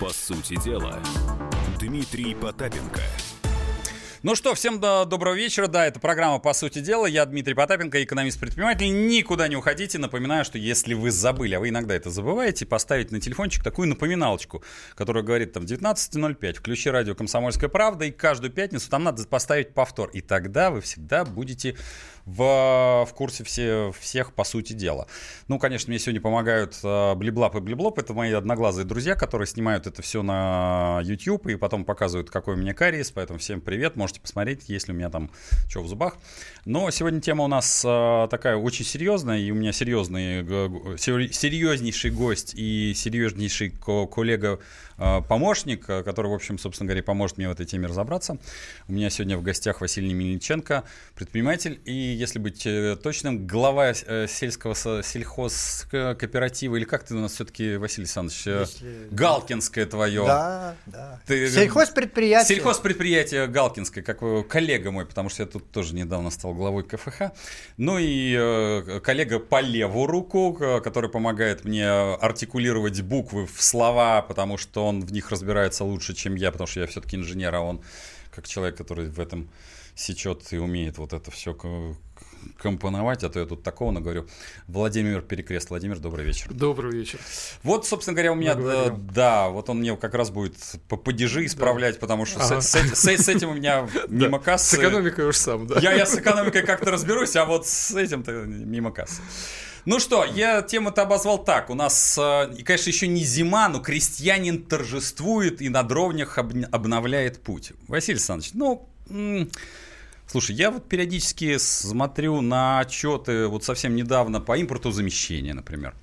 По сути дела, Дмитрий Потапенко – ну что, всем до доброго вечера. Да, это программа «По сути дела». Я Дмитрий Потапенко, экономист-предприниматель. Никуда не уходите. Напоминаю, что если вы забыли, а вы иногда это забываете, поставить на телефончик такую напоминалочку, которая говорит там 19.05, включи радио «Комсомольская правда», и каждую пятницу там надо поставить повтор. И тогда вы всегда будете в, в курсе все, всех по сути дела. Ну, конечно, мне сегодня помогают э, Блиблап и Блиблоп. Это мои одноглазые друзья, которые снимают это все на YouTube и потом показывают, какой у меня кариес. Поэтому всем привет. Можете посмотреть, есть ли у меня там что в зубах. Но сегодня тема у нас э, такая очень серьезная, и у меня серьезный, серьезнейший гость и серьезнейший коллега помощник, э, который, в общем, собственно говоря, поможет мне в этой теме разобраться. У меня сегодня в гостях Василий Мельниченко, предприниматель и, если быть э, точным, глава сельского сельхозкооператива, или как ты у нас все-таки, Василий Александрович, если... Галкинское твое. Да, да. Ты... Сельхозпредприятие. Сельхозпредприятие Галкинское, как коллега мой, потому что я тут тоже недавно стал главой КФХ. Ну и коллега по левую руку, который помогает мне артикулировать буквы в слова, потому что он в них разбирается лучше, чем я, потому что я все-таки инженер, а он как человек, который в этом сечет и умеет вот это все компоновать, а то я тут такого наговорю. Владимир Перекрест. Владимир, добрый вечер. Добрый вечер. Вот, собственно говоря, у меня, да, да, вот он мне как раз будет по падежи исправлять, да. потому что ага. с, с, с, с этим у меня мимо кассы... С экономикой уж сам, да. Я, я с экономикой как-то разберусь, а вот с этим-то мимо кассы. Ну что, я тему-то обозвал так. У нас, э, конечно, еще не зима, но крестьянин торжествует и на дровнях обновляет путь. Василий Александрович, ну... Слушай, я вот периодически смотрю на отчеты, вот совсем недавно по импорту замещения, например.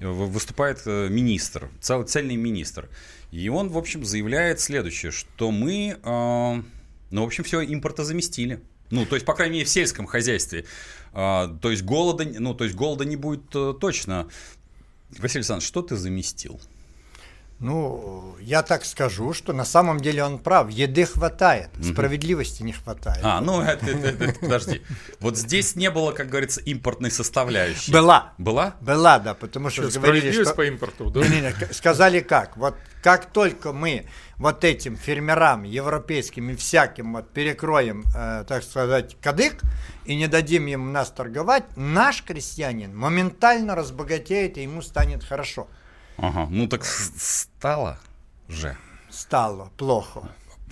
Выступает э, министр, цел, цельный министр. И он, в общем, заявляет следующее, что мы, э, ну, в общем, все импортозаместили. Ну, то есть, по крайней мере, в сельском хозяйстве. А, то есть голода, ну, то есть голода не будет э, точно. Василий Александрович, что ты заместил? Ну, я так скажу, что на самом деле он прав. Еды хватает, справедливости не хватает. А, ну, это, это, это, подожди. Вот здесь не было, как говорится, импортной составляющей. Была. Была? Была, да, потому что, что говорили, что... по импорту, да? Не, не, сказали как. Вот как только мы вот этим фермерам европейским и всяким вот перекроем, э, так сказать, кадык и не дадим им нас торговать, наш крестьянин моментально разбогатеет и ему станет хорошо. Ага, ну так стало же. Стало плохо.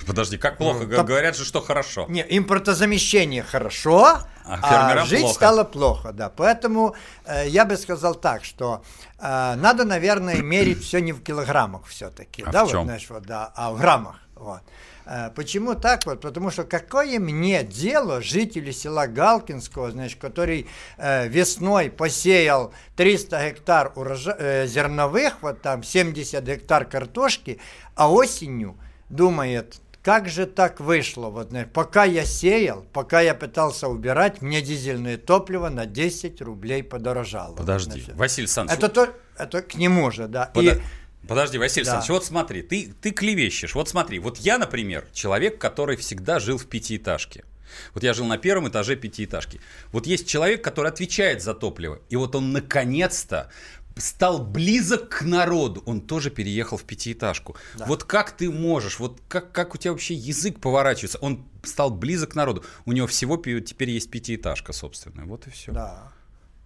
Подожди, как плохо? Ну, Говорят же, что хорошо. Не, импортозамещение хорошо, а, а жить плохо. стало плохо, да. Поэтому э, я бы сказал так, что э, надо, наверное, мерить все не в килограммах все-таки, а да, вот, знаешь, вот, да, а в граммах, вот. Э, почему так вот? Потому что какое мне дело жители села Галкинского, значит, который э, весной посеял 300 гектар урожа... э, зерновых, вот там 70 гектар картошки, а осенью думает, как же так вышло? Вот, пока я сеял, пока я пытался убирать, мне дизельное топливо на 10 рублей подорожало. Подожди, значит. Василий Александрович. Это, то, это к нему же, да. Под... И Подожди, Василий да. Александрович, вот смотри, ты, ты клевещешь. Вот смотри, вот я, например, человек, который всегда жил в пятиэтажке. Вот я жил на первом этаже пятиэтажки. Вот есть человек, который отвечает за топливо. И вот он наконец-то стал близок к народу. Он тоже переехал в пятиэтажку. Да. Вот как ты можешь, вот как, как у тебя вообще язык поворачивается? Он стал близок к народу. У него всего теперь есть пятиэтажка собственная. Вот и все. Да.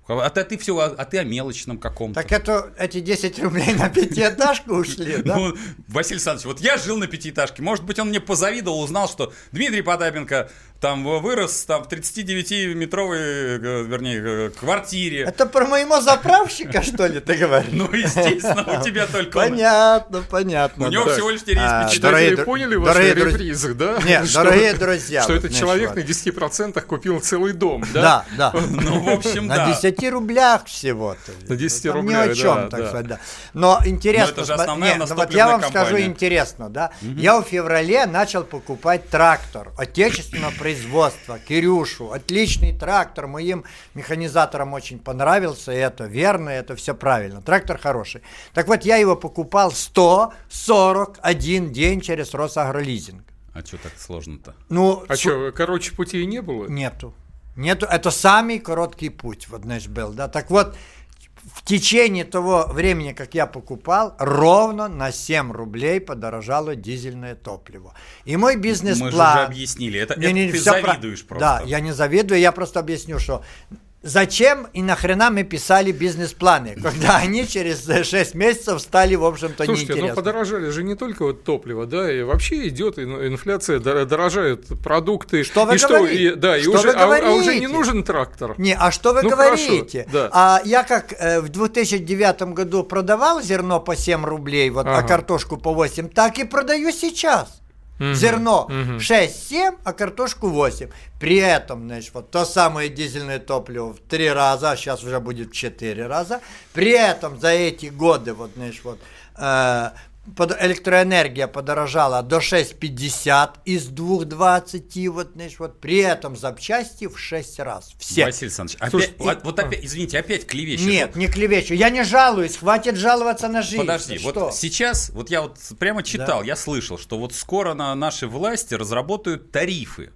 А ты, ты все, а, а ты о мелочном каком-то. Так это эти 10 рублей на пятиэтажку ушли, да? Ну, Василий Александрович, вот я жил на пятиэтажке. Может быть, он мне позавидовал, узнал, что Дмитрий Потапенко там вырос там, в 39-метровой, э, вернее, э, квартире. Это про моего заправщика, что ли, ты говоришь? Ну, естественно, у тебя только Понятно, понятно. У него всего лишь теперь есть Дорогие поняли ваши репризы, да? Нет, дорогие друзья. Что этот человек на 10% купил целый дом, да? Да, да. Ну, в общем, да. На 10 рублях всего-то. На 10 рублях, Ни о чем, так сказать, да. Но интересно, вот я вам скажу интересно, да. Я в феврале начал покупать трактор отечественного производства производства, Кирюшу, отличный трактор, моим механизаторам очень понравился, это верно, это все правильно, трактор хороший. Так вот, я его покупал 141 день через Росагролизинг. А что так сложно-то? Ну, а с... что, короче, путей не было? Нету. Нету, это самый короткий путь, вот, знаешь, был, да. Так вот, в течение того времени, как я покупал, ровно на 7 рублей подорожало дизельное топливо. И мой бизнес-план... Мы же уже объяснили, это, не, не, это ты завидуешь про... просто. Да, я не завидую, я просто объясню, что Зачем и нахрена мы писали бизнес-планы, когда они через 6 месяцев стали, в общем-то, Слушайте, неинтересны? ну подорожали же не только вот топливо, да, и вообще идет инфляция, дорожают продукты. Что вы и говорите? Что, и, да, и что уже, вы говорите? А, а уже не нужен трактор. Не, а что вы ну, говорите? Хорошо, да. А я как э, в 2009 году продавал зерно по 7 рублей, вот, а ага. а картошку по 8, так и продаю сейчас. Угу, Зерно угу. 6-7, а картошку 8. При этом, значит, вот то самое дизельное топливо в 3 раза, а сейчас уже будет в 4 раза. При этом за эти годы, вот, значит, вот, э, электроэнергия подорожала до 6,50 из 2,20, вот, знаешь, вот, при этом запчасти в 6 раз. Все. Василий Александрович, опять, Слушай, вот, вот опять, извините, опять клевещешь. Нет, вот. не клевещу, я не жалуюсь, хватит жаловаться на жизнь. Подожди, вот что? сейчас, вот я вот прямо читал, да. я слышал, что вот скоро на наши власти разработают тарифы.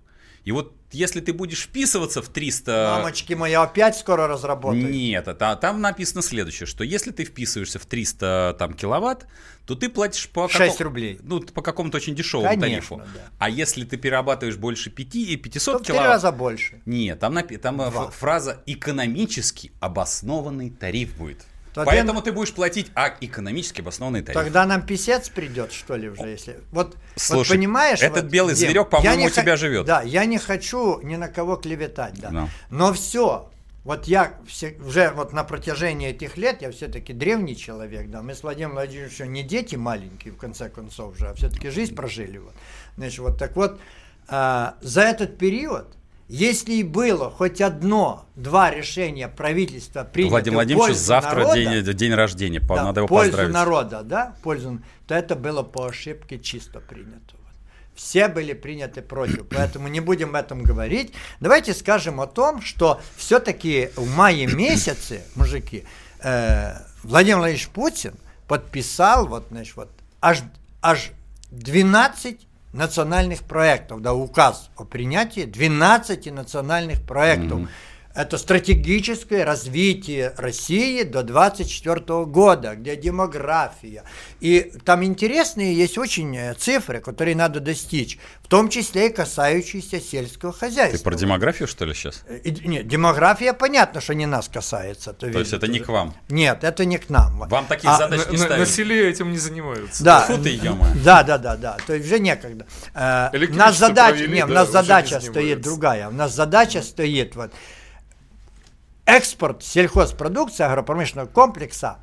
И вот если ты будешь вписываться в 300... Мамочки мои, опять скоро разработают? Нет, это, там написано следующее, что если ты вписываешься в 300 там, киловатт, то ты платишь по... 6 каком, рублей. Ну, по какому-то очень дешевому Конечно, тарифу. Да. А если ты перерабатываешь больше 5 и 500 то киловатт... в раза больше. Нет, там, там э, фраза «экономически обоснованный тариф» будет. То Поэтому ты будешь платить а, экономически обоснованный тариф. Тогда нам писец придет, что ли, уже, если... Вот, Слушай, вот понимаешь... этот вот, белый Дим, зверек, по-моему, у тебя х... живет. Да, я не хочу ни на кого клеветать, да. No. Но все, вот я все, уже вот на протяжении этих лет, я все-таки древний человек, да, мы с Владимиром Владимировичем не дети маленькие, в конце концов же, а все-таки жизнь прожили. Вот. Значит, вот так вот, а, за этот период если и было хоть одно-два решения правительства принято Владимир Владимирович, завтра народа, день, день рождения, да, надо его пользу поздравить. народа, да, пользу, то это было по ошибке чисто принято. Все были приняты против, поэтому не будем об этом говорить. Давайте скажем о том, что все-таки в мае месяце, мужики, э, Владимир Владимирович Путин подписал вот, значит, вот аж, аж 12 национальных проектов, да, указ о принятии 12 национальных проектов. Mm-hmm. Это стратегическое развитие России до 2024 года, где демография. И там интересные есть очень э, цифры, которые надо достичь, в том числе и касающиеся сельского хозяйства. Ты про демографию, что ли, сейчас? Э, и, нет, демография, понятно, что не нас касается. То есть это не к вам? Нет, это не к нам. Вам таких а, задач не ставят? На селе этим не занимаются. Да, Фу ты, да, да, да, да. То есть уже некогда. Э, у нас задача, провели, нет, да, у нас задача стоит другая. У нас задача стоит вот экспорт сельхозпродукции агропромышленного комплекса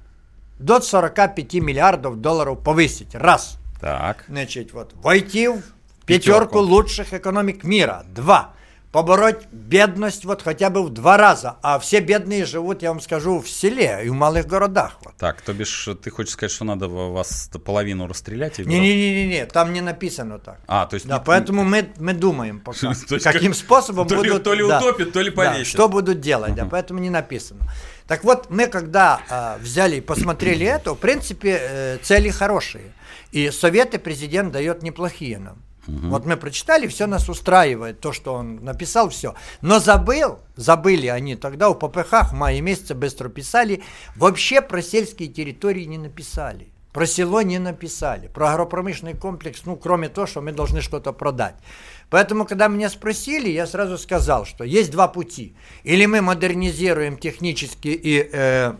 до 45 миллиардов долларов повысить. Раз. Так. Значит, вот, войти в пятерку, пятерку лучших экономик мира. Два Побороть бедность вот хотя бы в два раза. А все бедные живут, я вам скажу, в селе и в малых городах. Вот. Так, то бишь ты хочешь сказать, что надо вас половину расстрелять? Не-не-не, там не написано так. А, то есть... Да, не... поэтому мы, мы думаем пока, каким способом то будут... То ли утопят, то ли повесят. Что будут делать, да, поэтому не написано. Так вот, мы когда э, взяли и посмотрели это, в принципе, э, цели хорошие. И советы президент дает неплохие нам. Угу. Вот мы прочитали, все нас устраивает, то, что он написал, все. Но забыл, забыли они тогда у ППХ в мае месяце быстро писали, вообще про сельские территории не написали. Про село не написали, про агропромышленный комплекс, ну, кроме того, что мы должны что-то продать. Поэтому, когда меня спросили, я сразу сказал, что есть два пути. Или мы модернизируем технически и э,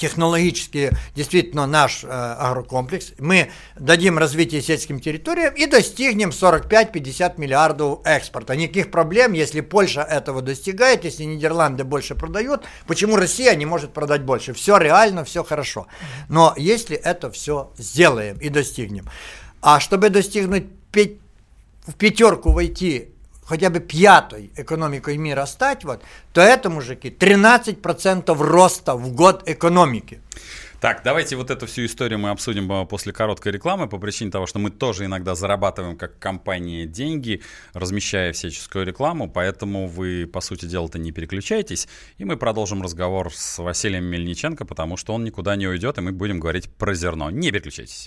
технологически действительно наш э, агрокомплекс, мы дадим развитие сельским территориям и достигнем 45-50 миллиардов экспорта. Никаких проблем, если Польша этого достигает, если Нидерланды больше продают, почему Россия не может продать больше? Все реально, все хорошо. Но если это все сделаем и достигнем. А чтобы достигнуть в пятерку войти хотя бы пятой экономикой мира стать, вот, то это, мужики, 13% роста в год экономики. Так, давайте вот эту всю историю мы обсудим а, после короткой рекламы по причине того, что мы тоже иногда зарабатываем как компания деньги, размещая всяческую рекламу, поэтому вы, по сути дела-то, не переключайтесь, и мы продолжим разговор с Василием Мельниченко, потому что он никуда не уйдет, и мы будем говорить про зерно. Не переключайтесь.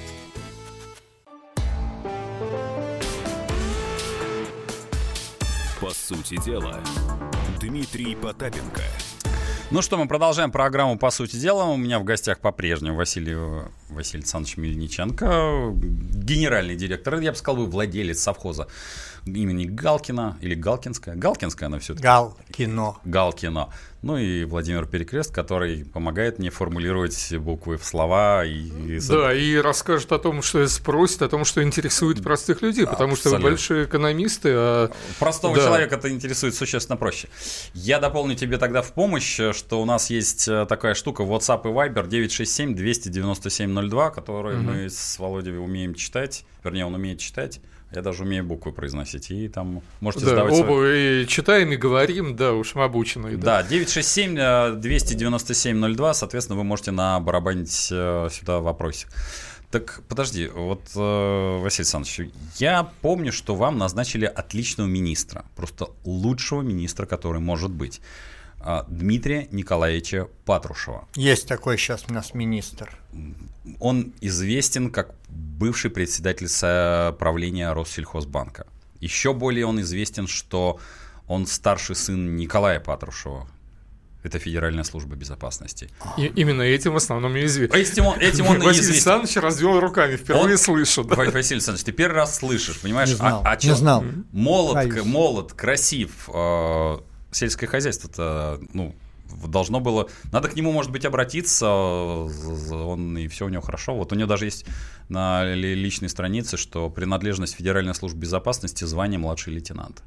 По сути дела, Дмитрий Потапенко. Ну что, мы продолжаем программу «По сути дела». У меня в гостях по-прежнему Василий, Василий Александрович Мельниченко, генеральный директор, я бы сказал, бы владелец совхоза имени Галкина, или Галкинская, Галкинская она все-таки. Галкино. Галкино. Ну и Владимир Перекрест, который помогает мне формулировать буквы в слова. И, и... Да, и расскажет о том, что спросит, о том, что интересует простых людей, потому Абсолютно. что вы большие экономисты. А... Простого да. человека это интересует существенно проще. Я дополню тебе тогда в помощь, что у нас есть э, такая штука WhatsApp и Viber 967 297 02, которую угу. мы с Володей умеем читать, вернее, он умеет читать. Я даже умею буквы произносить. И там можете да, задавать... Оба свои... и читаем и говорим, да, уж мы обученные. Да, да 967-297-02, соответственно, вы можете набарабанить э, сюда вопросик. Так, подожди, вот, э, Василий Александрович, я помню, что вам назначили отличного министра, просто лучшего министра, который может быть. А, Дмитрия Николаевича Патрушева. Есть такой сейчас у нас министр. Он известен как бывший председатель правления Россельхозбанка. Еще более он известен, что он старший сын Николая Патрушева, это Федеральная служба безопасности. И, именно этим в основном и известен. Этим он, этим он Василий известен. Александрович развел руками, впервые он, слышу. Да. Василий Александрович, ты первый раз слышишь, понимаешь? Не знал, а, а не знал. Молод, молод, красив, э, сельское хозяйство-то, ну, должно было... Надо к нему, может быть, обратиться, он и все у него хорошо. Вот у него даже есть на личной странице, что принадлежность Федеральной службы безопасности звание младший лейтенант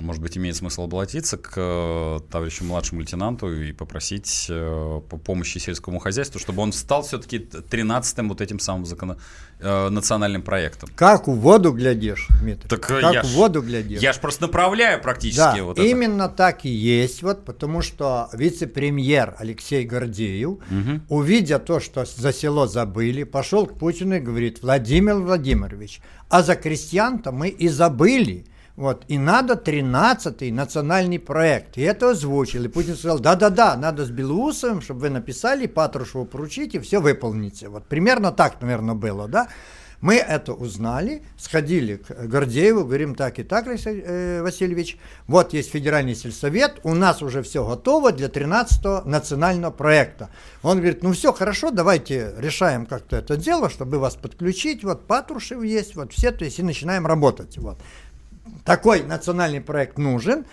может быть, имеет смысл обратиться к э, товарищу младшему лейтенанту и попросить э, по помощи сельскому хозяйству, чтобы он стал все-таки 13-м вот этим самым закон... Э, национальным проектом. Как в воду глядишь, Дмитрий? Так как я в воду глядишь. Я ж просто направляю практически да, вот именно это. так и есть, вот, потому что вице-премьер Алексей Гордеев, угу. увидя то, что за село забыли, пошел к Путину и говорит, Владимир Владимирович, а за крестьян-то мы и забыли. Вот, и надо 13-й национальный проект. И это озвучил. И Путин сказал, да-да-да, надо с Белоусовым, чтобы вы написали, Патрушеву поручите, все выполните. Вот примерно так, наверное, было, да. Мы это узнали, сходили к Гордееву, говорим так и так, э, Васильевич, вот есть федеральный сельсовет, у нас уже все готово для 13-го национального проекта. Он говорит, ну все, хорошо, давайте решаем как-то это дело, чтобы вас подключить, вот Патрушев есть, вот все, то есть и начинаем работать. Вот такой национальный проект нужен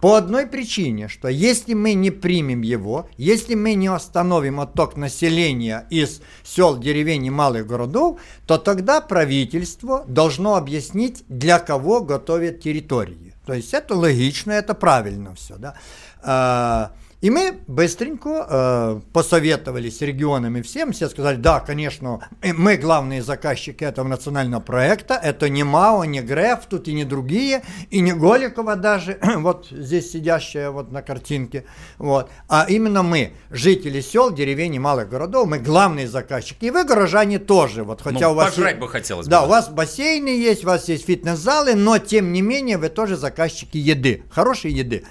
по одной причине, что если мы не примем его, если мы не остановим отток населения из сел, деревень и малых городов, то тогда правительство должно объяснить, для кого готовят территории. То есть это логично, это правильно все. Да? И мы быстренько э, посоветовались с регионами всем, все сказали, да, конечно, мы главные заказчики этого национального проекта, это не МАО, не ГРЭФ, тут и не другие, и не Голикова даже, вот здесь сидящая вот на картинке, вот, а именно мы, жители сел, деревень и малых городов, мы главные заказчики, и вы, горожане, тоже, вот, хотя ну, у вас... Пожрать есть, бы хотелось. Да, бы. у вас бассейны есть, у вас есть фитнес-залы, но, тем не менее, вы тоже заказчики еды, хорошей еды.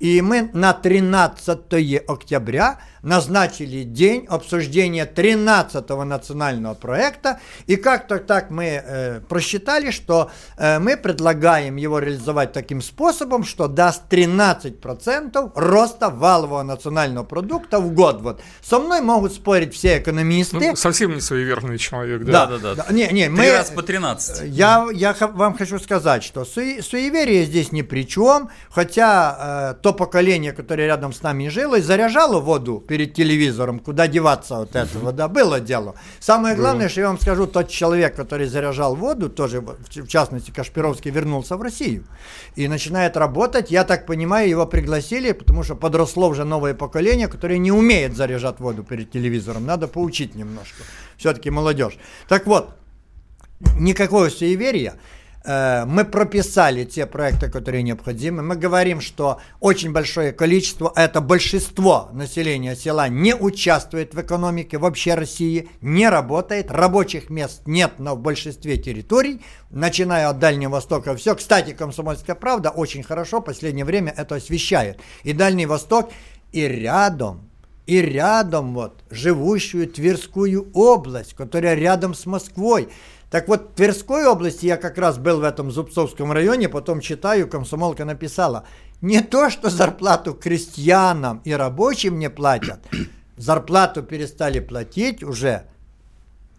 И мы на 13 октября назначили день обсуждения 13-го национального проекта. И как-то так мы э, просчитали, что э, мы предлагаем его реализовать таким способом, что даст 13% роста валового национального продукта в год. Вот. Со мной могут спорить все экономисты. Ну, совсем не суеверный человек, да? Да, да, да. Не, не, мы, раз по 13. Я, я вам хочу сказать, что су суеверие здесь ни при чем, хотя э, то поколение, которое рядом с нами жило, заряжало воду перед телевизором, куда деваться от этого, да, было дело. Самое главное, что я вам скажу, тот человек, который заряжал воду, тоже, в частности, Кашпировский, вернулся в Россию и начинает работать. Я так понимаю, его пригласили, потому что подросло уже новое поколение, которое не умеет заряжать воду перед телевизором. Надо поучить немножко. Все-таки молодежь. Так вот, никакого суеверия. Э, мы прописали те проекты, которые необходимы. Мы говорим, что очень большое количество, это большинство населения села не участвует в экономике вообще России, не работает, рабочих мест нет в большинстве территорий, начиная от Дальнего Востока. Все, кстати, «Комсомольская правда» очень хорошо в последнее время это освещает. И Дальний Восток, и рядом и рядом вот живущую Тверскую область, которая рядом с Москвой. Так вот, в Тверской области я как раз был в этом Зубцовском районе, потом читаю, комсомолка написала, не то, что зарплату крестьянам и рабочим не платят, зарплату перестали платить уже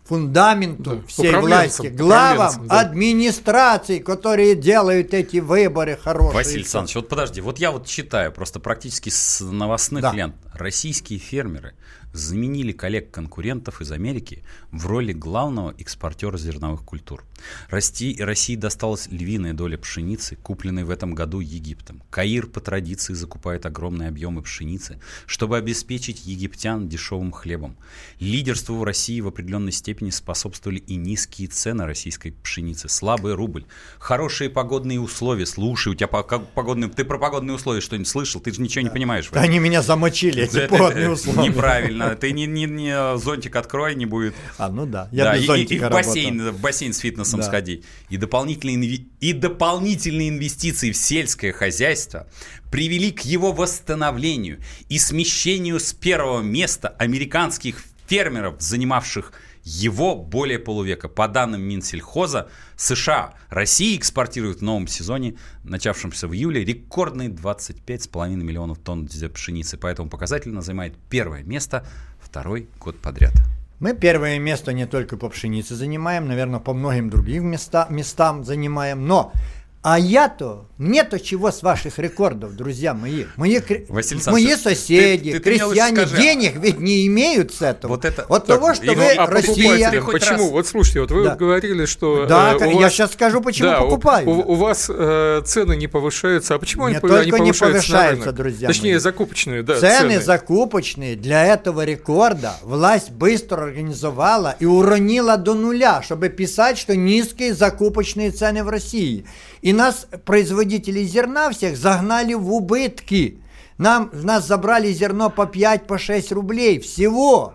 фундаменту да, всей власти, главам да. администрации, которые делают эти выборы хорошие. Василий Александрович, вот подожди, вот я вот читаю просто практически с новостных да. лент. Российские фермеры заменили коллег-конкурентов из Америки в роли главного экспортера зерновых культур. России, России досталась львиная доля пшеницы, купленной в этом году Египтом. Каир по традиции закупает огромные объемы пшеницы, чтобы обеспечить египтян дешевым хлебом. Лидерству в России в определенной степени способствовали и низкие цены российской пшеницы, слабый рубль, хорошие погодные условия. Слушай, у тебя погодные... Ты про погодные условия что-нибудь слышал? Ты же ничего не понимаешь. Они меня замочили, эти погодные условия. Неправильно. Ты не, не, не зонтик открой, не будет. А, ну да. Я да, без и, и в бассейн, в бассейн с фитнесом да. сходи. И дополнительные, и дополнительные инвестиции в сельское хозяйство привели к его восстановлению и смещению с первого места американских фермеров, занимавших его более полувека. По данным Минсельхоза, США, Россия экспортирует в новом сезоне, начавшемся в июле, рекордные 25,5 миллионов тонн пшеницы. Поэтому показательно занимает первое место второй год подряд. Мы первое место не только по пшенице занимаем, наверное, по многим другим места, местам занимаем, но а я-то, мне-то чего с ваших рекордов, друзья мои. Мои, Василий мои соседи, ты, ты, крестьяне ты денег ведь не имеют с этого. Вот это от так, того, что вы а Россия... Почему? Раз... Вот слушайте, вот вы да. говорили, что... Да, э, я вас... сейчас скажу, почему да, покупаю. У, у вас э, цены не повышаются, а почему не они, только они повышаются? не повышаются, друзья Точнее, мои. закупочные, да. Цены, цены закупочные для этого рекорда власть быстро организовала и уронила до нуля, чтобы писать, что низкие закупочные цены в России. И нас, производители зерна всех, загнали в убытки. Нам, нас забрали зерно по 5, по 6 рублей всего.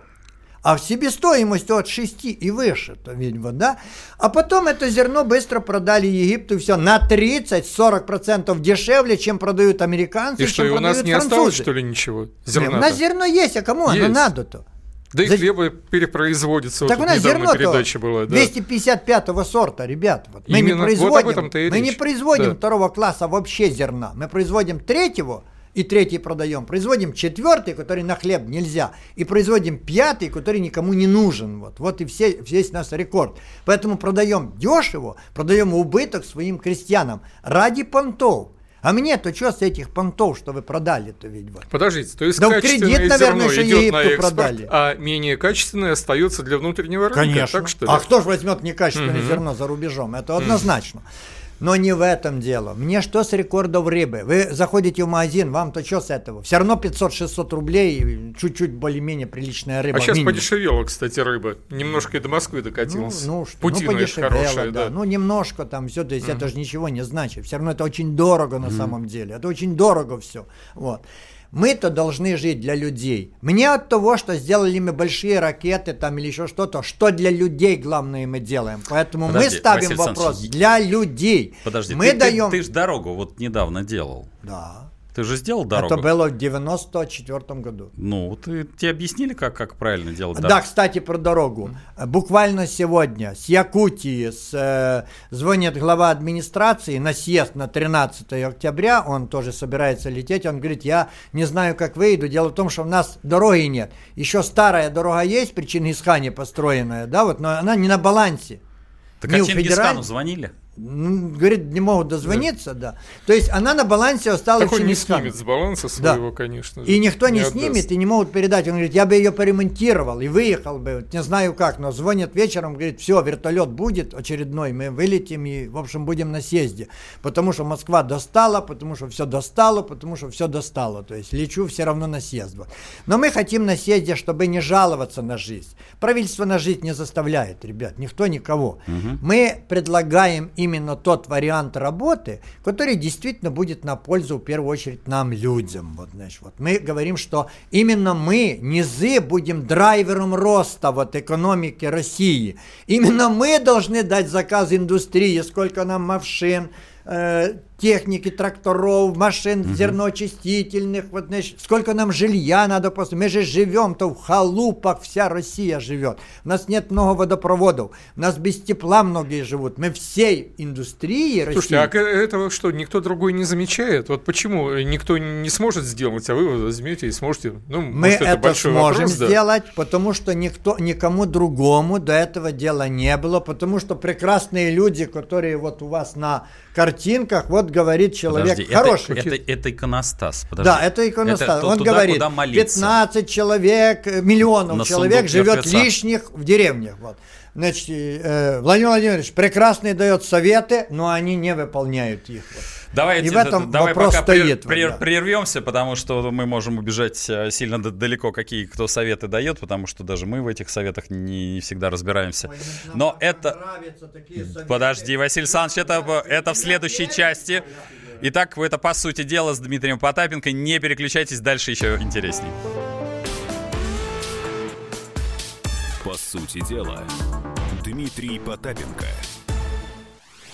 А в себестоимость от 6 и выше, то видимо, да? А потом это зерно быстро продали Египту, все, на 30-40% дешевле, чем продают американцы, и что, и у нас не французы. осталось, что ли, ничего? Зерна у нас зерно есть, а кому есть. оно надо-то? Да и За... хлеба перепроизводится. Так вот у нас зерно передача была, да. 255-го сорта, ребят. Вот. Мы Именно, не производим, вот мы не производим да. второго класса вообще зерна. Мы производим третьего и третий продаем. Производим четвертый, который на хлеб нельзя. И производим пятый, который никому не нужен. Вот, вот и все, весь наш рекорд. Поэтому продаем дешево, продаем убыток своим крестьянам ради понтов. А мне-то что с этих понтов, что вы продали-то ведь? Вот? Подождите, то есть да качественное кредит, наверное, зерно идет на экспорт, продали. а менее качественное остается для внутреннего рынка? Конечно. Так, что ли? А кто же возьмет некачественное угу. зерно за рубежом? Это однозначно. Угу. Но не в этом дело. Мне что с рекордов рыбы? Вы заходите в магазин, вам-то что с этого? Все равно 500-600 рублей, чуть-чуть более-менее приличная рыба. А сейчас минимум. подешевела, кстати, рыба. Немножко и до Москвы докатилась. Ну, ну, что, ну подешевела, хорошая, да. да. Ну, немножко там все, то есть mm-hmm. это же ничего не значит. Все равно это очень дорого на mm-hmm. самом деле. Это очень дорого все. Вот. Мы-то должны жить для людей. Мне от того, что сделали мы большие ракеты там или еще что-то, что для людей главное мы делаем. Поэтому Подожди, мы ставим Василий вопрос для людей. Подожди, мы ты, даем... ты, ты же дорогу вот недавно делал. Да. Ты же сделал дорогу? Это было в 94 году. Ну, ты, тебе объяснили, как, как правильно делать дорогу? Да, кстати, про дорогу. Буквально сегодня с Якутии с, э, звонит глава администрации на съезд на 13 октября, он тоже собирается лететь, он говорит, я не знаю, как выйду, дело в том, что у нас дороги нет. Еще старая дорога есть при Чингисхане построенная, да, вот, но она не на балансе. Так не а Чингисхану федераль... звонили? Ну, говорит, не могут дозвониться, да. да. То есть она на балансе осталась так он не снимет с баланса своего, да. конечно же. И никто не, не снимет, и не могут передать. Он говорит, я бы ее поремонтировал и выехал бы, не знаю как, но звонят вечером, говорит, все, вертолет будет очередной, мы вылетим и, в общем, будем на съезде. Потому что Москва достала, потому что все достало, потому что все достало. То есть лечу все равно на съезд. Но мы хотим на съезде, чтобы не жаловаться на жизнь. Правительство на жизнь не заставляет, ребят, никто никого. Угу. Мы предлагаем именно тот вариант работы, который действительно будет на пользу, в первую очередь, нам, людям. Вот, значит, вот мы говорим, что именно мы, низы, будем драйвером роста вот, экономики России. Именно мы должны дать заказ индустрии, сколько нам машин, э, техники, тракторов, машин угу. зерноочистительных, вот, значит, сколько нам жилья надо после. Мы же живем-то в халупах, вся Россия живет. У нас нет много водопроводов, у нас без тепла многие живут. Мы всей индустрии Слушайте, России... а этого что, никто другой не замечает? Вот почему никто не сможет сделать, а вы возьмете и сможете? Ну, Мы может, это, это сможем вопрос, сделать, да? потому что никто, никому другому до этого дела не было, потому что прекрасные люди, которые вот у вас на картинках, вот говорит человек Подожди, хороший. Это, это, это иконостас. Подожди. Да, это иконостас. Это Он туда, говорит, 15 человек, э, миллионов На человек живет мертвеца. лишних в деревнях. Вот. Значит, э, Владимир Владимирович прекрасный дает советы, но они не выполняют их. Вот. Давайте, и в этом давай вопрос пока стоит. Прер, прервемся, потому что мы можем убежать э, сильно далеко, какие кто советы дает, потому что даже мы в этих советах не, не всегда разбираемся. Ой, Но это... Подожди, Василий Александрович, это, это в следующей части. Итак, это по сути дела с Дмитрием Потапенко. Не переключайтесь, дальше еще интересней. По сути дела, Дмитрий Потапенко –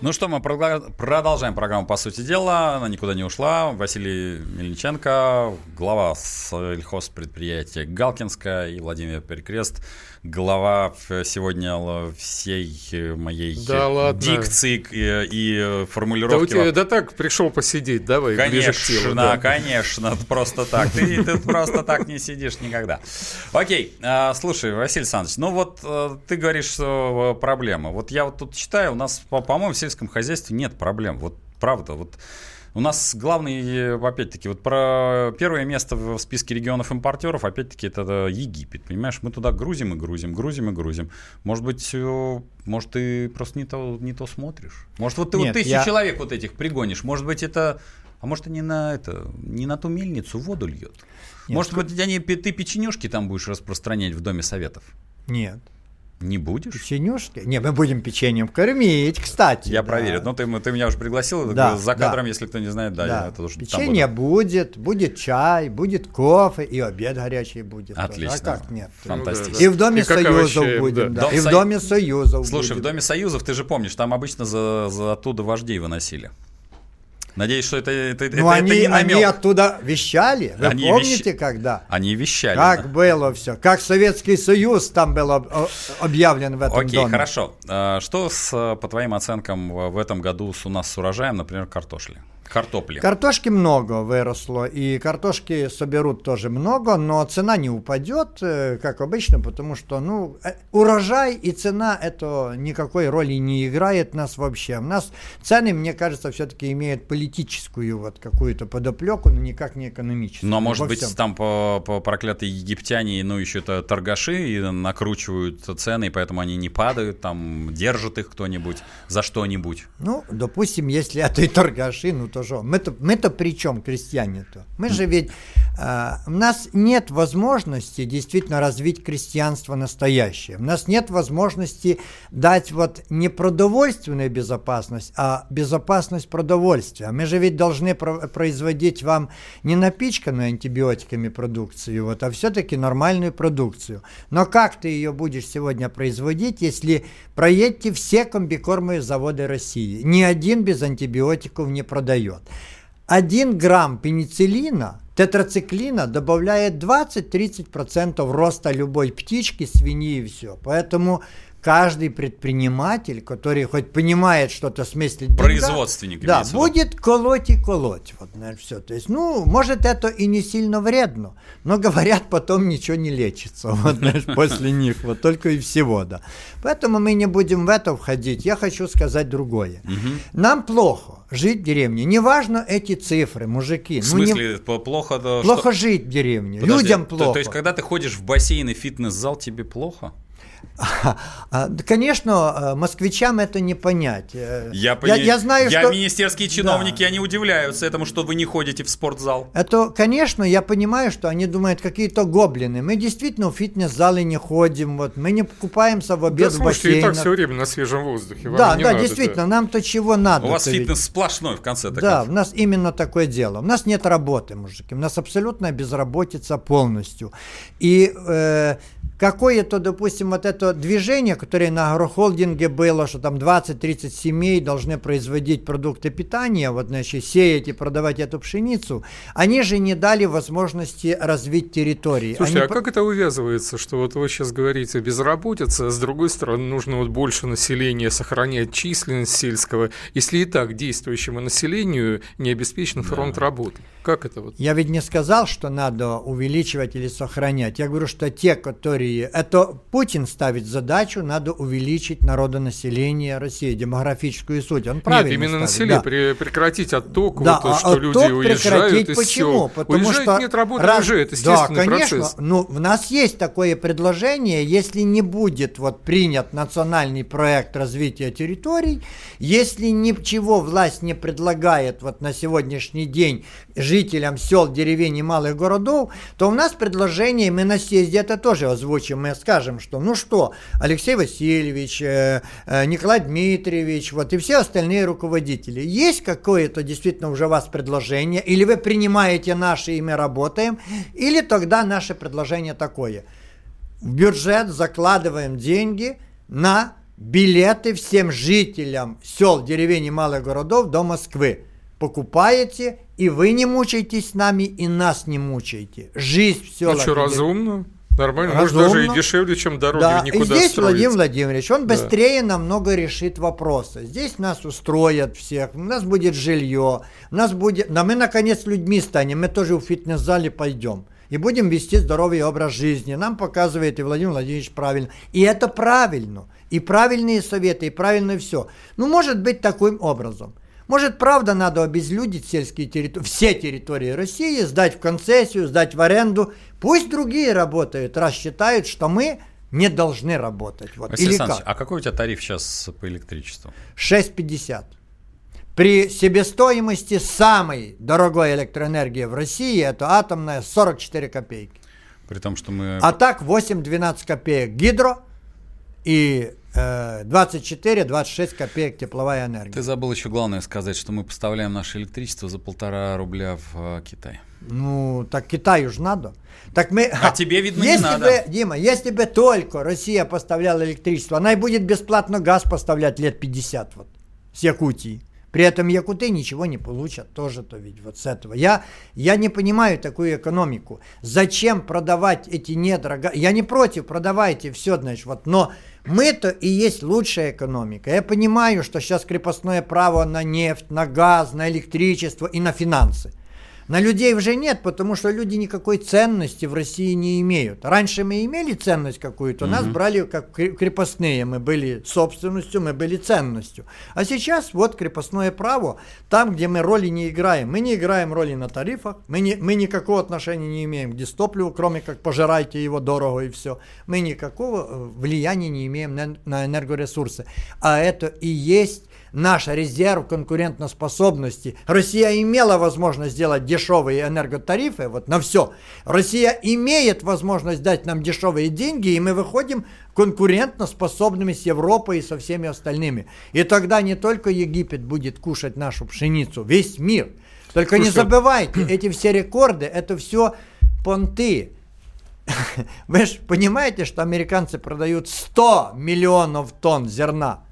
ну что, мы продолжаем программу «По сути дела». Она никуда не ушла. Василий Мельниченко, глава сельхозпредприятия «Галкинская» и Владимир Перекрест, глава сегодня всей моей да ладно. дикции и, и формулировки. Да, у тебя, да так пришел посидеть, давай. Конечно, телу, да. конечно, просто так. Ты, ты просто так не сидишь никогда. Окей, а, слушай, Василий Александрович, ну вот э, ты говоришь, что э, проблема. Вот я вот тут читаю, у нас, по-моему, в сельском хозяйстве нет проблем. Вот правда, вот у нас главный, опять-таки, вот про первое место в списке регионов-импортеров, опять-таки, это Египет, понимаешь? Мы туда грузим и грузим, грузим и грузим. Может быть, может, ты просто не то, не то смотришь? Может, вот ты Нет, вот тысячу я... человек вот этих пригонишь, может быть, это... А может, они на это, не на ту мельницу воду льет? Нет, может быть, они, ты печенюшки там будешь распространять в Доме Советов? Нет. Не будешь? Печенюшки? Не, мы будем печеньем кормить, кстати. Я да. проверю. Ну, ты, ты меня уже пригласил да, за кадром, да. если кто не знает, да, да. я тоже Печенье будет, будет чай, будет кофе, и обед горячий будет. Отлично. Тоже. А как нет? Фантастично. И в Доме и Союзов овощей, будем, да. да. И в Доме Союзов Слушай, будем. в Доме Союзов, ты же помнишь, там обычно за, за оттуда вождей выносили. Надеюсь, что это, это, ну, это, они, это не намек. Они оттуда вещали. Вы они помните, вещ... когда? Они вещали. Как да. было все. Как Советский Союз там был объявлен в этом Окей, доме. хорошо. А, что, с, по твоим оценкам, в этом году у нас с урожаем, например, картошли? Картопли. Картошки много выросло, и картошки соберут тоже много, но цена не упадет, э, как обычно, потому что, ну, э, урожай и цена это никакой роли не играет нас вообще. У нас цены, мне кажется, все-таки имеют политическую вот какую-то подоплеку, но никак не экономическую. Но, может быть, там по, по проклятые египтяне, ну, еще это торгаши и накручивают цены, и поэтому они не падают, там, держат их кто-нибудь за что-нибудь. Ну, допустим, если это и торгаши, ну, тоже. Мы-то, мы-то при чем, крестьяне-то? Мы же ведь... Э, у нас нет возможности действительно развить крестьянство настоящее. У нас нет возможности дать вот не продовольственную безопасность, а безопасность продовольствия. Мы же ведь должны про- производить вам не напичканную антибиотиками продукцию, вот, а все-таки нормальную продукцию. Но как ты ее будешь сегодня производить, если проедьте все комбикормовые заводы России? Ни один без антибиотиков не продает дает. 1 грамм пенициллина, тетрациклина добавляет 20-30% роста любой птички, свиньи и все. Поэтому каждый предприниматель, который хоть понимает что-то в смысле деньга, Производственник. да, будет колоть и колоть. Вот, наверное, все. То есть, ну, может, это и не сильно вредно, но, говорят, потом ничего не лечится, вот, знаешь, после них, вот только и всего, да. Поэтому мы не будем в это входить. Я хочу сказать другое. Нам плохо жить в деревне. Неважно эти цифры, мужики. В ну, не- смысле, плохо... да, Плохо что- жить в деревне. Подожди, Людям то- плохо. То, есть, когда ты ходишь в бассейн и фитнес-зал, тебе плохо? А, да, Конечно, э, москвичам это не понять. Э, Я, я, пони- я знаю, я что... министерские чиновники, Да. они удивляются этому, что вы не ходите в спортзал. Это, конечно, я понимаю, что они думают, какие-то гоблины. Мы действительно в фитнес-залы не ходим, вот, мы не покупаемся в Да, обед в слушайте, и так бассейнах. все время на свежем воздухе. вам Да, не да, надо, действительно, нам-то чего надо. У вас фитнес сплошной в конце Да, у нас именно такое дело. У нас нет работы, мужики. У нас абсолютная безработица полностью. И э, какое-то, допустим, вот это движение, которое на агрохолдинге было, что там 20-30 семей должны производить продукты питания, вот, значит, сеять и продавать эту пшеницу, они же не дали возможности развить территории. Слушайте, Они а как это увязывается, что вот вы сейчас говорите безработица, а с другой стороны нужно вот больше населения, сохранять численность сельского, если и так действующему населению не обеспечен фронт работы? Как это вот? Я ведь не сказал, что надо увеличивать или сохранять. Я говорю, что те, которые... Это Путин ставит задачу, надо увеличить народонаселение России, демографическую суть. Он правильно Нет, именно ставит, население, да. пре- прекратить отток, Да, вот, а что отток люди уезжают и почему? все. Потому Уезжать что нет работы раз- уже, это Да, естественный конечно. процесс. Ну, у нас есть такое предложение, если не будет вот принят национальный проект развития территорий, если ничего власть не предлагает вот на сегодняшний день жителям сел, деревень и малых городов, то у нас предложение, мы на съезде это тоже озвучим, мы скажем, что ну что, Алексей Васильевич, э, э, Николай Дмитриевич, вот и все остальные руководители, есть какое-то действительно уже у вас предложение, или вы принимаете наши, и мы работаем, или тогда наше предложение такое. В бюджет закладываем деньги на билеты всем жителям сел, деревень и малых городов до Москвы. Покупаете, и вы не мучаетесь с нами, и нас не мучаете. Жизнь в Ну селах. что, и деревнях. разумно? Нормально, может даже и дешевле, чем дороги Да, в и никуда здесь строить. Владимир Владимирович, он Да. быстрее намного решит вопросы. Здесь нас устроят всех, у нас будет жилье, у нас будет... Да мы, наконец, людьми станем, мы тоже в фитнес-зале пойдем. И будем вести здоровый образ жизни. Нам показывает и Владимир Владимирович правильно. И это правильно. И правильные советы, и правильно все. Ну, может быть, таким образом. Может, правда, надо обезлюдить сельские территории, все территории России, сдать в концессию, сдать в аренду. Пусть другие работают, раз считают, что мы не должны работать. Вот. Или Александрович, как? а какой у тебя тариф сейчас по электричеству? 6,50. При себестоимости самой дорогой электроэнергии в России, это атомная, 44 копейки. При том, что мы... А так 8-12 копеек гидро и 24-26 копеек тепловая энергия. Ты забыл еще главное сказать, что мы поставляем наше электричество за полтора рубля в э, Китай. Ну, так Китаю же надо. Так мы... А тебе, видно, не если надо. Бы, Дима, если бы только Россия поставляла электричество, она и будет бесплатно газ поставлять лет 50 вот, с Якутии. При этом якуты ничего не получат, тоже-то ведь вот с этого. Я, я не понимаю такую экономику. Зачем продавать эти недра? Я не против, продавайте все, значит, вот, но мы-то и есть лучшая экономика. Я понимаю, что сейчас крепостное право на нефть, на газ, на электричество и на финансы. На людей уже нет, потому что люди никакой ценности в России не имеют. Раньше мы имели ценность какую-то, нас брали как кре- крепостные, мы были собственностью, мы были ценностью. А сейчас вот крепостное право, там, где мы роли не играем. Мы не играем роли на тарифах, мы, не, мы никакого отношения не имеем к дистопливу, кроме как пожирайте его дорого и все. Мы никакого э, влияния не имеем на, на энергоресурсы. А это и есть наш резерв конкурентоспособности. Россия имела возможность сделать дешевые энерготарифы вот на все. Россия имеет возможность дать нам дешевые деньги, и мы выходим конкурентно способными с Европой и со всеми остальными. И тогда не только Египет будет кушать нашу пшеницу, весь мир. Только не Слушай, забывайте, эти все рекорды, это все понты. Вы же понимаете, что американцы продают 100 миллионов тонн зерна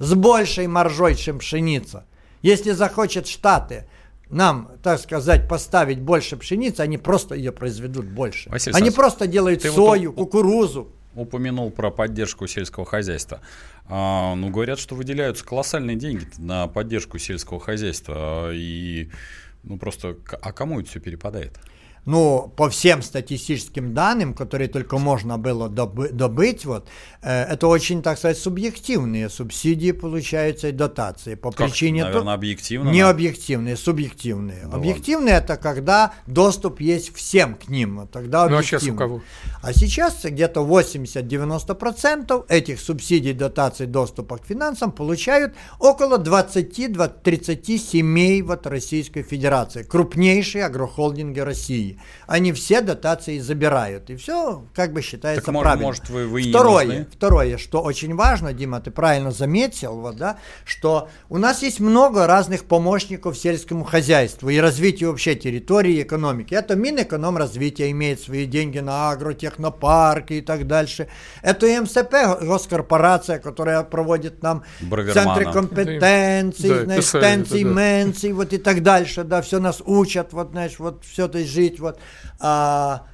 с большей маржой, чем пшеница. Если захочет Штаты нам, так сказать, поставить больше пшеницы, они просто ее произведут больше. Василий они просто делают вот сою, у- кукурузу. упомянул про поддержку сельского хозяйства. А, ну, говорят, что выделяются колоссальные деньги на поддержку сельского хозяйства. а, И, ну, просто, а кому это все перепадает? Ну, по всем статистическим данным, которые только можно было добы- добыть, вот, э, это очень, так сказать, субъективные субсидии получаются и дотации. По Как, причине... наверное, объективно. Не объективные, субъективные. Да объективные это когда доступ есть всем к ним. Тогда Ну, а сейчас у объективно. кого? А сейчас где-то 80-90% этих субсидий, дотаций, доступа к финансам получают около 20-30 семей вот Российской Федерации, крупнейшие агрохолдинги России. Они все дотации забирают. И все как бы считается Так, правильно. может, вы- вы Второе, нужны? Второе, что очень важно, Дима, ты правильно заметил, вот, да, что у нас есть много разных помощников сельскому хозяйству и развитию вообще территории и экономики. Это Минэкономразвитие имеет свои деньги на агротехнопарки и так дальше. Это МСП, госкорпорация, которая проводит нам Бравермана. центры компетенций, Да, знаешь, писали тенций, да. менций, вот и так дальше, да, все нас учат, вот, знаешь, вот все это жить, вот. А,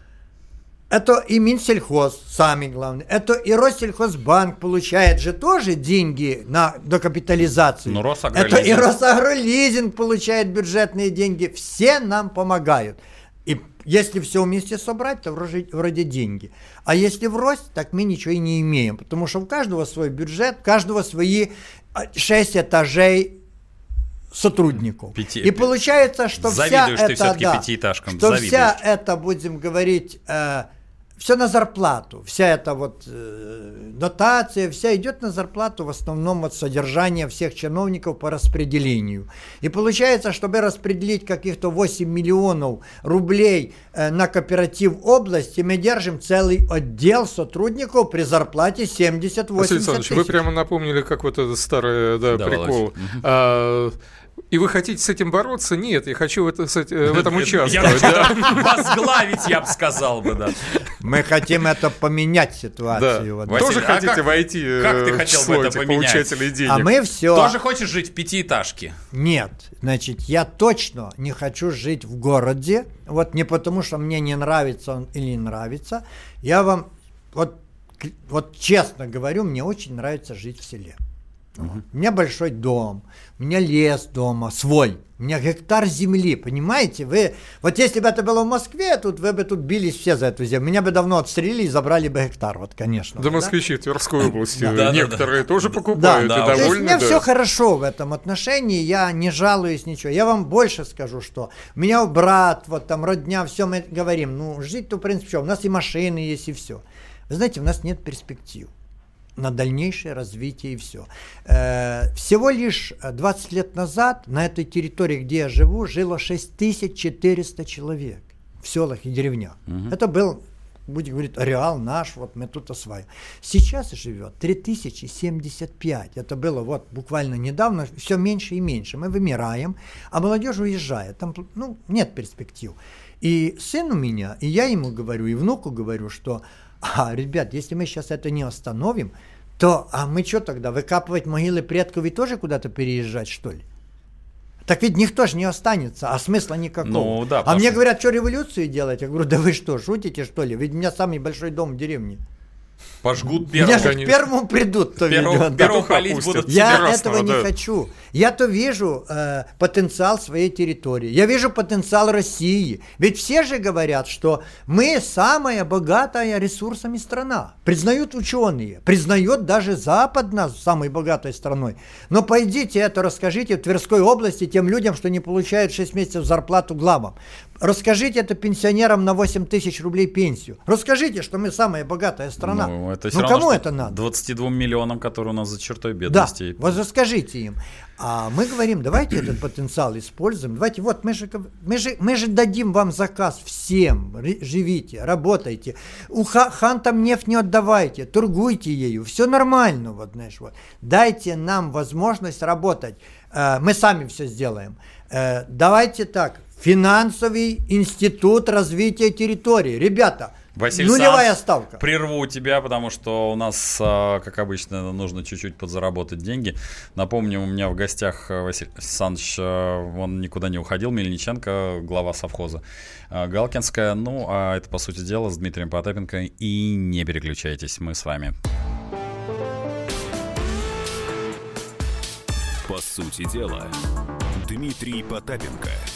это и Минсельхоз, самый главный. Это и Россельхозбанк получает же тоже деньги на докапитализацию. Ну, Это и Росагролизинг получает бюджетные деньги. Все нам помогают. И если все вместе собрать, то вроде, вроде деньги. А если врозь, так мы ничего и не имеем. Потому что у каждого свой бюджет, у каждого свои а, шесть этажей сотрудников. Пяти- и получается, что вся Завидуешь ты это, да, пятиэтажкам, что завидуешь. вся это, будем говорить, все на зарплату. Вся эта вот э, дотация, вся идет на зарплату в основном от содержания всех чиновников по распределению. И получается, чтобы распределить каких-то 8 миллионов рублей э, на кооператив области, мы держим целый отдел сотрудников при зарплате 70-80 Василий Александрович, вы тысяч. прямо напомнили, как вот это старый да, Да, прикол. Мгм. А, и вы хотите с этим бороться? Нет, я хочу в, это- с эти- в этом Я участвовать. бы да. Возглавить, я бы сказал бы, да. Мы хотим это поменять Да. ситуацию. вот. Василий, Тоже а хотите как- войти как ты э, в хотел бы это этих поменять? получателей денег? А мы все... Тоже хочешь жить в пятиэтажке? Нет, значит, я точно не хочу жить в городе, вот не потому, что мне не нравится он или не нравится, я вам, вот, вот честно говорю, мне очень нравится жить в селе. У меня большой дом, у меня лес дома свой, у меня гектар земли, понимаете? Вы, вот если бы это было в Москве, тут вы бы тут бились все за эту землю, меня бы давно отстрелили и забрали бы гектар, вот, конечно. Да вот, москвичи Тверской области Да, да, некоторые тоже Да, покупают да, и уже. то есть у довольны. меня да. все хорошо в этом отношении, я не жалуюсь ничего. Я вам больше скажу, что у меня брат, вот там родня, все мы говорим, ну жить-то в принципе что, у нас и машины есть и все. Вы знаете, у нас нет перспектив на дальнейшее развитие и все. всего лишь э, 20 лет назад на этой территории, где я живу, жило 6400 человек в селах и деревнях. Это был будем говорить, реал наш, вот мы тут осваиваем. Сейчас живет 3075. Это было вот буквально недавно, все меньше и меньше. Мы вымираем, а молодежь уезжает. Там ну, нет перспектив. И сын у меня, и я ему говорю, и внуку говорю, что, а, ребят, если мы сейчас это не остановим, то, а мы что тогда, выкапывать могилы предков и тоже куда-то переезжать, что ли? Так ведь никто же не останется, а смысла никакого. Ну, да, а мне что- говорят, что революцию делать? Я говорю, да вы что, шутите что ли? Ведь у меня самый большой дом в деревне. Пожгут Меня первого. же к первому придут, кто Первого- ведет. первого Петуха палить будут. Я Красного, этого не да. хочу. Я-то вижу э, потенциал своей территории. Я вижу потенциал России. Ведь все же говорят, что мы самая богатая ресурсами страна. Признают ученые. Признает даже Запад нас самой богатой страной. Но пойдите это расскажите в Тверской области тем людям, что не получают 6 месяцев зарплату главам. Расскажите это пенсионерам на 8 тысяч рублей пенсию. Расскажите, что мы самая богатая страна. Ну, это ну равно, кому это надо? 22 миллионам, которые у нас за чертой Да, бедности. вот расскажите им. А мы говорим, давайте этот потенциал используем. Давайте, вот мы же, мы же, мы же дадим вам заказ всем. Живите, работайте. У ха- хантам нефть не отдавайте, торгуйте ею. Все нормально, вот, знаешь, вот. Дайте нам возможность работать. Э, Мы сами все сделаем. Э, Давайте так. Финансовый институт развития территории. Ребята, Василий Нулевая Саныч, ставка. Прерву тебя, потому что у нас, а, как обычно, нужно чуть-чуть подзаработать деньги. Напомню, у меня в гостях а, Василий Саныч, а, он никуда не уходил, Мельниченко, глава совхоза Галкинская. Ну, а это, по сути дела, с Дмитрием Потапенко. И не переключайтесь, мы с вами. По сути дела, Дмитрий Потапенко –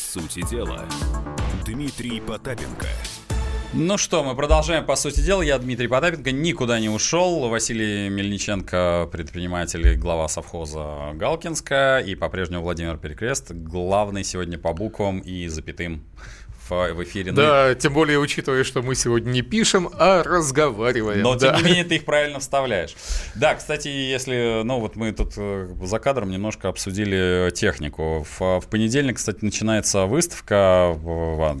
Сути дела, Дмитрий Потапенко. Ну что, мы продолжаем, по сути дела. Я Дмитрий Потапенко, никуда не ушел. Василий Мельниченко, предприниматель и глава совхоза Галкинска. И по-прежнему Владимир Перекрест, главный сегодня по буквам и запятым в эфире. Да, тем более учитывая, что мы сегодня не пишем, а разговариваем. Но да. тем не менее ты их правильно вставляешь. Да, кстати, если, ну вот мы тут э, за кадром немножко обсудили технику. В, в понедельник, кстати, начинается выставка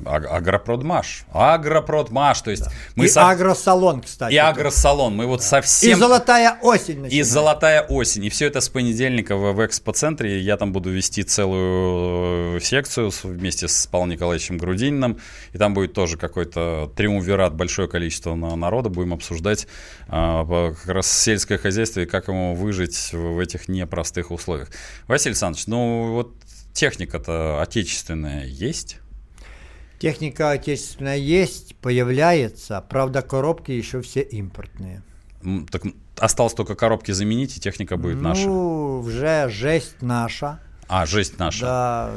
Агропродмаш. Агропродмаш, то есть да. мы... И со... агросалон, кстати. И агросалон. Мы вот да. совсем... И золотая осень начинается. И золотая осень. И все это с понедельника в, в экспоцентре. Я там буду вести целую э, секцию вместе с Павлом Николаевичем Грудинин Лениным, и там будет тоже какой-то триумвират, большое количество народа, будем обсуждать а, как раз сельское хозяйство и как ему выжить в этих непростых условиях. Василий Александрович, ну вот техника-то отечественная есть? Техника отечественная есть, появляется, правда коробки еще все импортные. Так осталось только коробки заменить, и техника будет ну, наша. Ну, уже жесть наша. А, жесть наша. Да,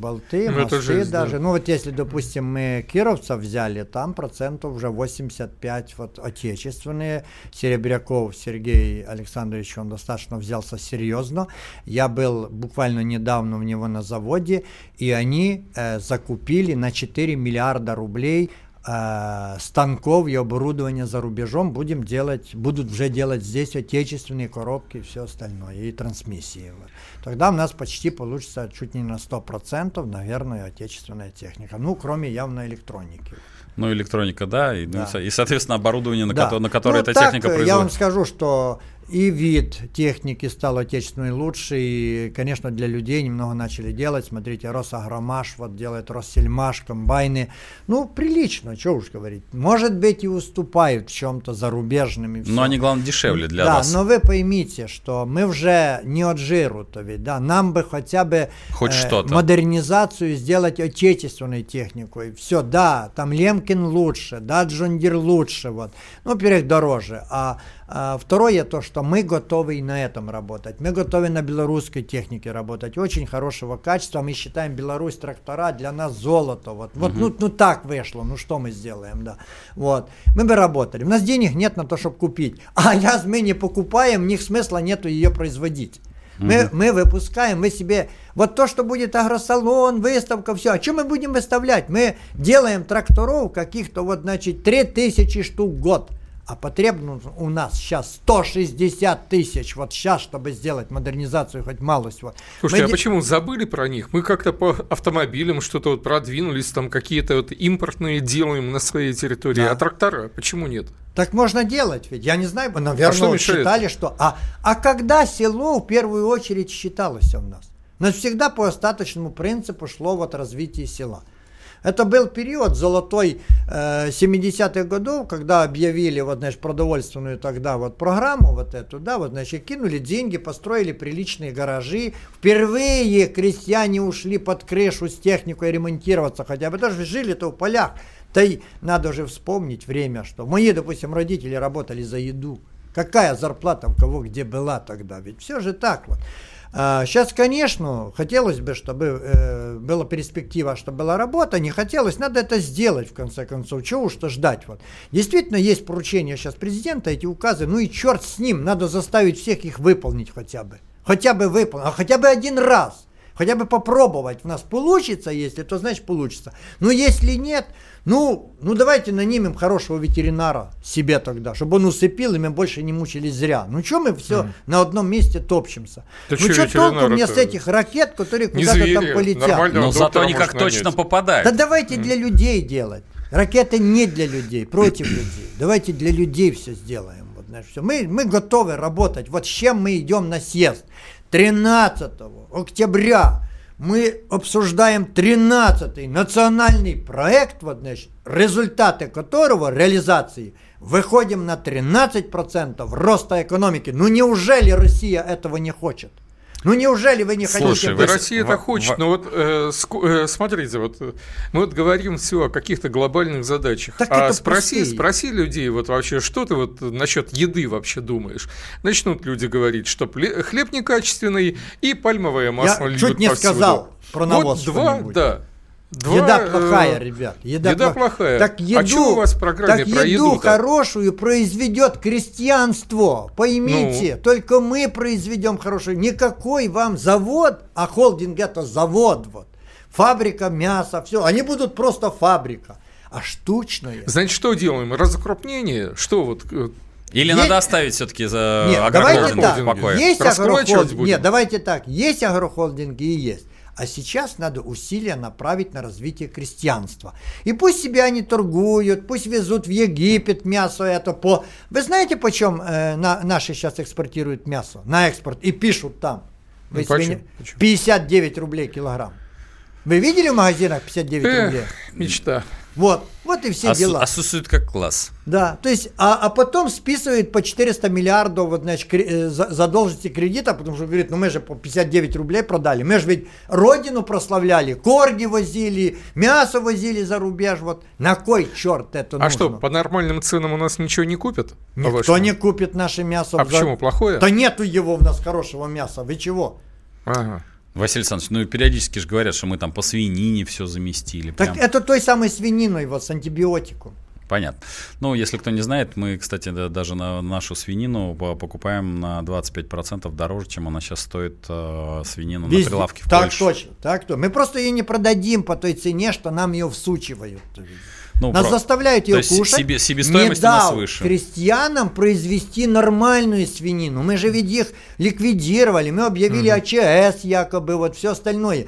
болты, ну, мосты жесть, даже. Да. Ну вот если, допустим, мы кировцев взяли, там процентов уже 85 вот отечественные. Серебряков Сергей Александрович, он достаточно взялся серьезно. Я был буквально недавно у него на заводе, и они э, закупили на 4 миллиарда рублей э, станков и оборудования за рубежом будем делать, будут уже делать здесь отечественные коробки и все остальное, и трансмиссии. Тогда у нас почти получится чуть не на 100%, наверное, отечественная техника. Ну, кроме явно электроники. Ну, электроника, да, и, да. Ну, и соответственно, оборудование, на, да. ко- на которое ну, эта так, техника производится. Я вам скажу, что и вид техники стал отечественный лучше, и, конечно, для людей немного начали делать. Смотрите, Росагромаш вот делает Россельмаш, комбайны. Ну, прилично, что уж говорить. Может быть, и уступают в чем-то зарубежным. Но они, главное, дешевле для да, вас. Да, но вы поймите, что мы уже не от жиру-то ведь, да, нам бы хотя бы Хоть э, что-то. модернизацию сделать отечественной техникой. Все, да, там Лемкин лучше, да, Джондир лучше, вот. Ну, во-первых, дороже. А второе то, что мы готовы и на этом работать. Мы готовы на белорусской технике работать. Очень хорошего качества. Мы считаем Беларусь трактора для нас золото. Вот, вот угу. ну, ну так вышло. Ну что мы сделаем, да. Вот. Мы бы работали. У нас денег нет на то, чтобы купить. А раз мы не покупаем, них смысла нету ее производить. Мы, мы выпускаем, мы себе... Вот то, что будет агросалон, выставка, все. А что мы будем выставлять? Мы делаем тракторов каких-то, вот, значит, 3000 штук в год а потребно у нас сейчас 160 тысяч вот сейчас, чтобы сделать модернизацию хоть малость. Вот. Слушайте, Мы а почему забыли про них? Мы как-то по автомобилям что-то вот продвинулись, там какие-то вот импортные делаем на своей территории, да. а трактора почему нет? Так можно делать, ведь я не знаю, наверное, а что вот считали, что... А, а когда село в первую очередь считалось у нас? У нас всегда по остаточному принципу шло вот развитие села. Это был период золотой э, 70-х годов, когда объявили вот, значит, продовольственную тогда вот программу вот эту, да, вот, значит, кинули деньги, построили приличные гаражи. Впервые крестьяне ушли под крышу с техникой ремонтироваться, хотя бы тоже жили-то в полях. Да и надо же вспомнить время, что мои, допустим, родители работали за еду. Какая зарплата у кого где была тогда? Ведь все же так вот. Сейчас, а, конечно, хотелось бы, чтобы э, была перспектива, чтобы была работа, не хотелось, надо это сделать в конце концов, чего уж-то ждать. Вот. Действительно, есть поручения сейчас президента, эти указы, ну и черт с ним, надо заставить всех их выполнить хотя бы. Хотя бы выполнить, а хотя бы один раз. Хотя бы попробовать. У нас получится, если, то значит получится. Но если нет, ну, ну давайте нанимем хорошего ветеринара себе тогда, чтобы он усыпил, и мы больше не мучились зря. Ну что мы все mm. на одном месте топчемся? Да ну что толку мне с этих ракет, которые куда-то там полетят? Но зато они как точно попадают. Да давайте mm. для людей делать. Ракеты не для людей, против людей. Давайте для людей все сделаем. Вот, знаешь, все. Мы, мы готовы работать. Вот с чем мы идем на съезд. 13 октября мы обсуждаем 13-й национальный проект, вот, значит, результаты которого, реализации, выходим на 13% роста экономики. Ну неужели Россия этого не хочет? Ну неужели вы не хотите... Слушай, вы Россия это хочет, но вот э, э, смотрите, вот мы вот говорим все о каких-то глобальных задачах, так а спроси, спроси людей вот вообще, что ты вот насчет еды вообще думаешь? Начнут люди говорить, что хлеб некачественный и пальмовое масло Я чуть не повсюду. сказал про навоз Вот два, да, Два, еда э, плохая, ребят. Еда, еда плохая. Так еду, а что у вас в программе так про еду еду хорошую произведет крестьянство. Поймите, ну. только мы произведем хорошую. Никакой вам завод, а холдинг это завод вот. Фабрика мяса, все. Они будут просто фабрика. А штучное. Значит, что делаем? Разокрупнение? Что вот э, или есть... надо оставить все-таки за Нет, давайте так. Есть агрохолдинг. Нет, давайте так. Есть агрохолдинги и есть. А сейчас надо усилия направить на развитие крестьянства. И пусть себе они торгуют, пусть везут в Египет мясо это по... Вы знаете, почем э, на, наши сейчас экспортируют мясо? На экспорт. И пишут там. Вы ну, почему? 59 рублей килограмм. Вы видели в магазинах 59 Эх, рублей? Мечта. Вот, вот и все а дела. Отсутствует как класс. Да, то есть, а, а потом списывает по 400 миллиардов вот, значит, кре- э, задолженности кредита, потому что говорит, ну мы же по 59 рублей продали, мы же ведь родину прославляли, корги возили, мясо возили за рубеж, вот на кой черт это а нужно? А что, по нормальным ценам у нас ничего не купят? Никто не купит наше мясо. А за... почему, плохое? Да нету его у нас хорошего мяса, вы чего? Ага. Василий Александрович, ну периодически же говорят, что мы там по свинине все заместили. Так прям. это той самой свининой вот с антибиотиком. Понятно. Ну, если кто не знает, мы, кстати, да, даже на нашу свинину покупаем на 25% дороже, чем она сейчас стоит э, свинину Везде. на прилавке в так Польше. точно, так точно. Мы просто ее не продадим по той цене, что нам ее всучивают. Ну, нас про... заставляют ее кушать, себе, себестоимость не дал выше. крестьянам произвести нормальную свинину. Мы же ведь их ликвидировали, мы объявили угу. АЧС якобы, вот все остальное.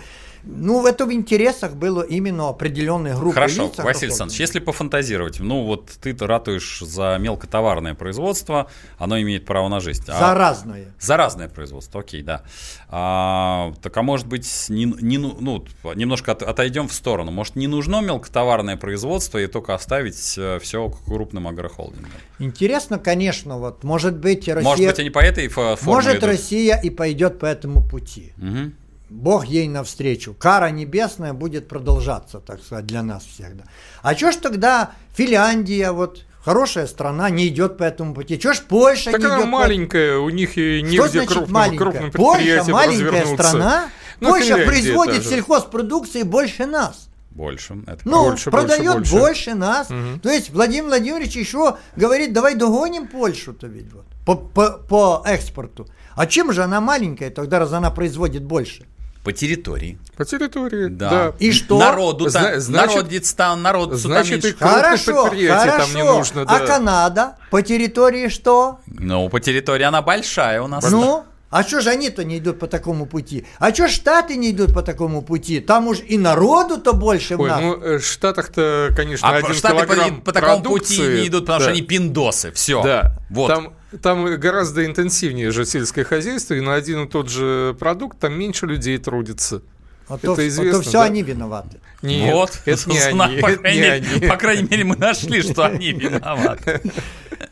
Ну, это в интересах было именно определенной группы Хорошо, лиц, Василий Александрович, если пофантазировать, ну вот ты ратуешь за мелкотоварное производство, оно имеет право на жизнь. А... За разное. За разное производство, окей, да. А, так а может быть, не, не, ну, ну немножко от, отойдем в сторону. Может, не нужно мелкотоварное производство и только оставить э, все крупным агрохолдингом? Интересно, конечно, вот, может быть, Россия... Может быть, они по этой форме Может, идут? Россия и пойдет по этому пути. Угу. Бог ей навстречу. Кара небесная будет продолжаться, так сказать, для нас всегда. А что ж тогда Финляндия, вот хорошая страна, не идет по этому пути? Что ж Польша так не она идет маленькая, по... у них и негде что значит крупным, маленькая? крупным Польша маленькая страна, ну, Польша производит даже. сельхозпродукции больше нас. Больше. Это ну, больше, продает больше, больше нас. Угу. То есть Владимир Владимирович еще говорит, давай догоним Польшу-то ведь вот, по, по, по экспорту. А чем же она маленькая, тогда раз она производит больше? По территории. По территории, да. да. И что? Народу там, значит, народец там, народ Значит, и хорошо, хорошо. Там не нужно, да. А Канада по территории что? Ну, по территории она большая у нас. Ну, а что же они-то не идут по такому пути? А что Штаты не идут по такому пути? Там уж и народу-то больше Ой, в нас. ну, э, в Штатах-то, конечно, а один Штаты по, по такому пути не идут, потому да. что они пиндосы. Все. Да. Вот. Там, там гораздо интенсивнее же сельское хозяйство, и на один и тот же продукт там меньше людей трудится. А это то, известно. А то все да? они виноваты. Нет, вот, это не они. По, крайней, не они. по крайней мере, мы нашли, что они виноваты.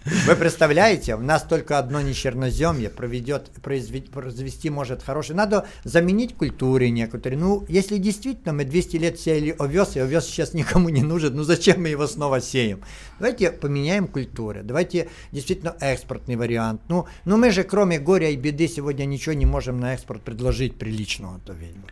Вы представляете, у нас только одно нечерноземье проведет, произвести, произвести может хороший. Надо заменить культуры некоторые. Ну, если действительно мы 200 лет сеяли овес, и овес сейчас никому не нужен, ну зачем мы его снова сеем? Давайте поменяем культуры, давайте действительно экспортный вариант. Ну, ну мы же кроме горя и беды сегодня ничего не можем на экспорт предложить приличного. То, видимо.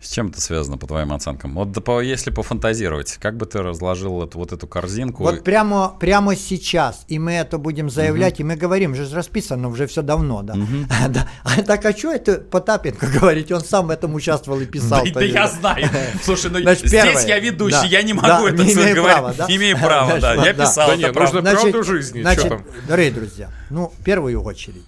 С чем это связано, по твоим оценкам? Вот да, по, если пофантазировать, как бы ты разложил эту, вот эту корзинку? Вот прямо, прямо сейчас, и мы это будем заявлять, угу. и мы говорим, же расписано уже все давно, да. Угу. да. А так а что это Потапенко говорить? Он сам в этом участвовал и писал. Да, да я знаю. Слушай, ну Значит, здесь первое, я ведущий, да, я не могу да, это не имею говорить. Права, да? Не имею права, да. Я писал, да, нет, нужно правду жизни. Значит, дорогие друзья, ну, в первую очередь,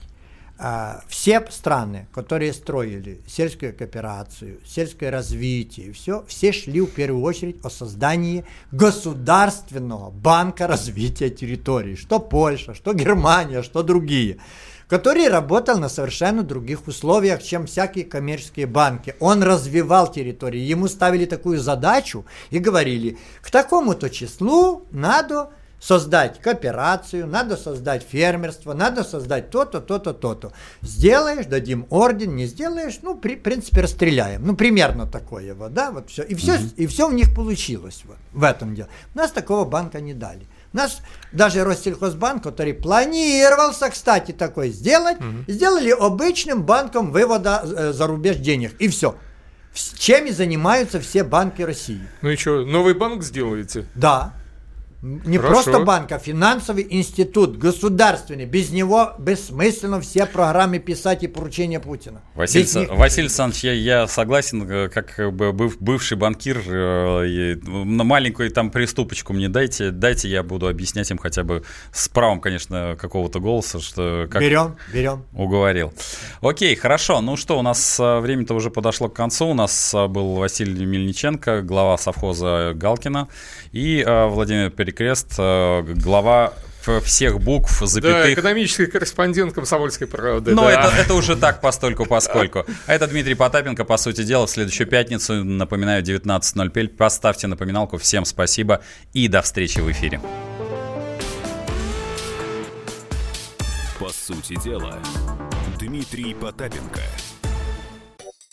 все страны, которые строили сельскую кооперацию, сельское развитие, все, все шли в первую очередь о создании государственного банка развития территории, что Польша, что Германия, что другие, который работал на совершенно других условиях, чем всякие коммерческие банки. Он развивал территории, ему ставили такую задачу и говорили, к такому-то числу надо создать кооперацию, надо создать фермерство, надо создать то-то, то-то, то-то. Сделаешь, дадим орден, не сделаешь, ну, при, в принципе, расстреляем. Ну, примерно такое вот, да, вот все. И все, угу. и все у них получилось вот, в этом деле. Нас такого банка не дали. Нас даже Россельхозбанк, который планировался, кстати, такой сделать, угу. сделали обычным банком вывода э, за рубеж денег. И все. Чем и занимаются все банки России. Ну и что, новый банк сделаете? Да. Не Хорошо. просто банк, а финансовый институт, государственный. Без него бессмысленно все программы писать и поручения Путина. Василий, С... Василий Александрович, я, я согласен, э, как быв, бывший банкир, э, на маленькую там приступочку мне дайте, дайте, я буду объяснять им хотя бы с правом, конечно, какого-то голоса, что... Как берем, берем. Уговорил. Окей, хорошо. Ну что, у нас э, время-то уже подошло к концу. У нас был Василий Мельниченко, глава совхоза Галкина, и Владимир Перекрестов Крест, э, глава всех букв, запятых. Да, экономический корреспондент «Комсомольской правды». Но да. это, это уже так постольку поскольку. А это Дмитрий Потапенко, по сути дела, в следующую пятницу, напоминаю, 19.05. Поставьте напоминалку. Всем спасибо и до встречи в эфире. По сути дела, Дмитрий Потапенко.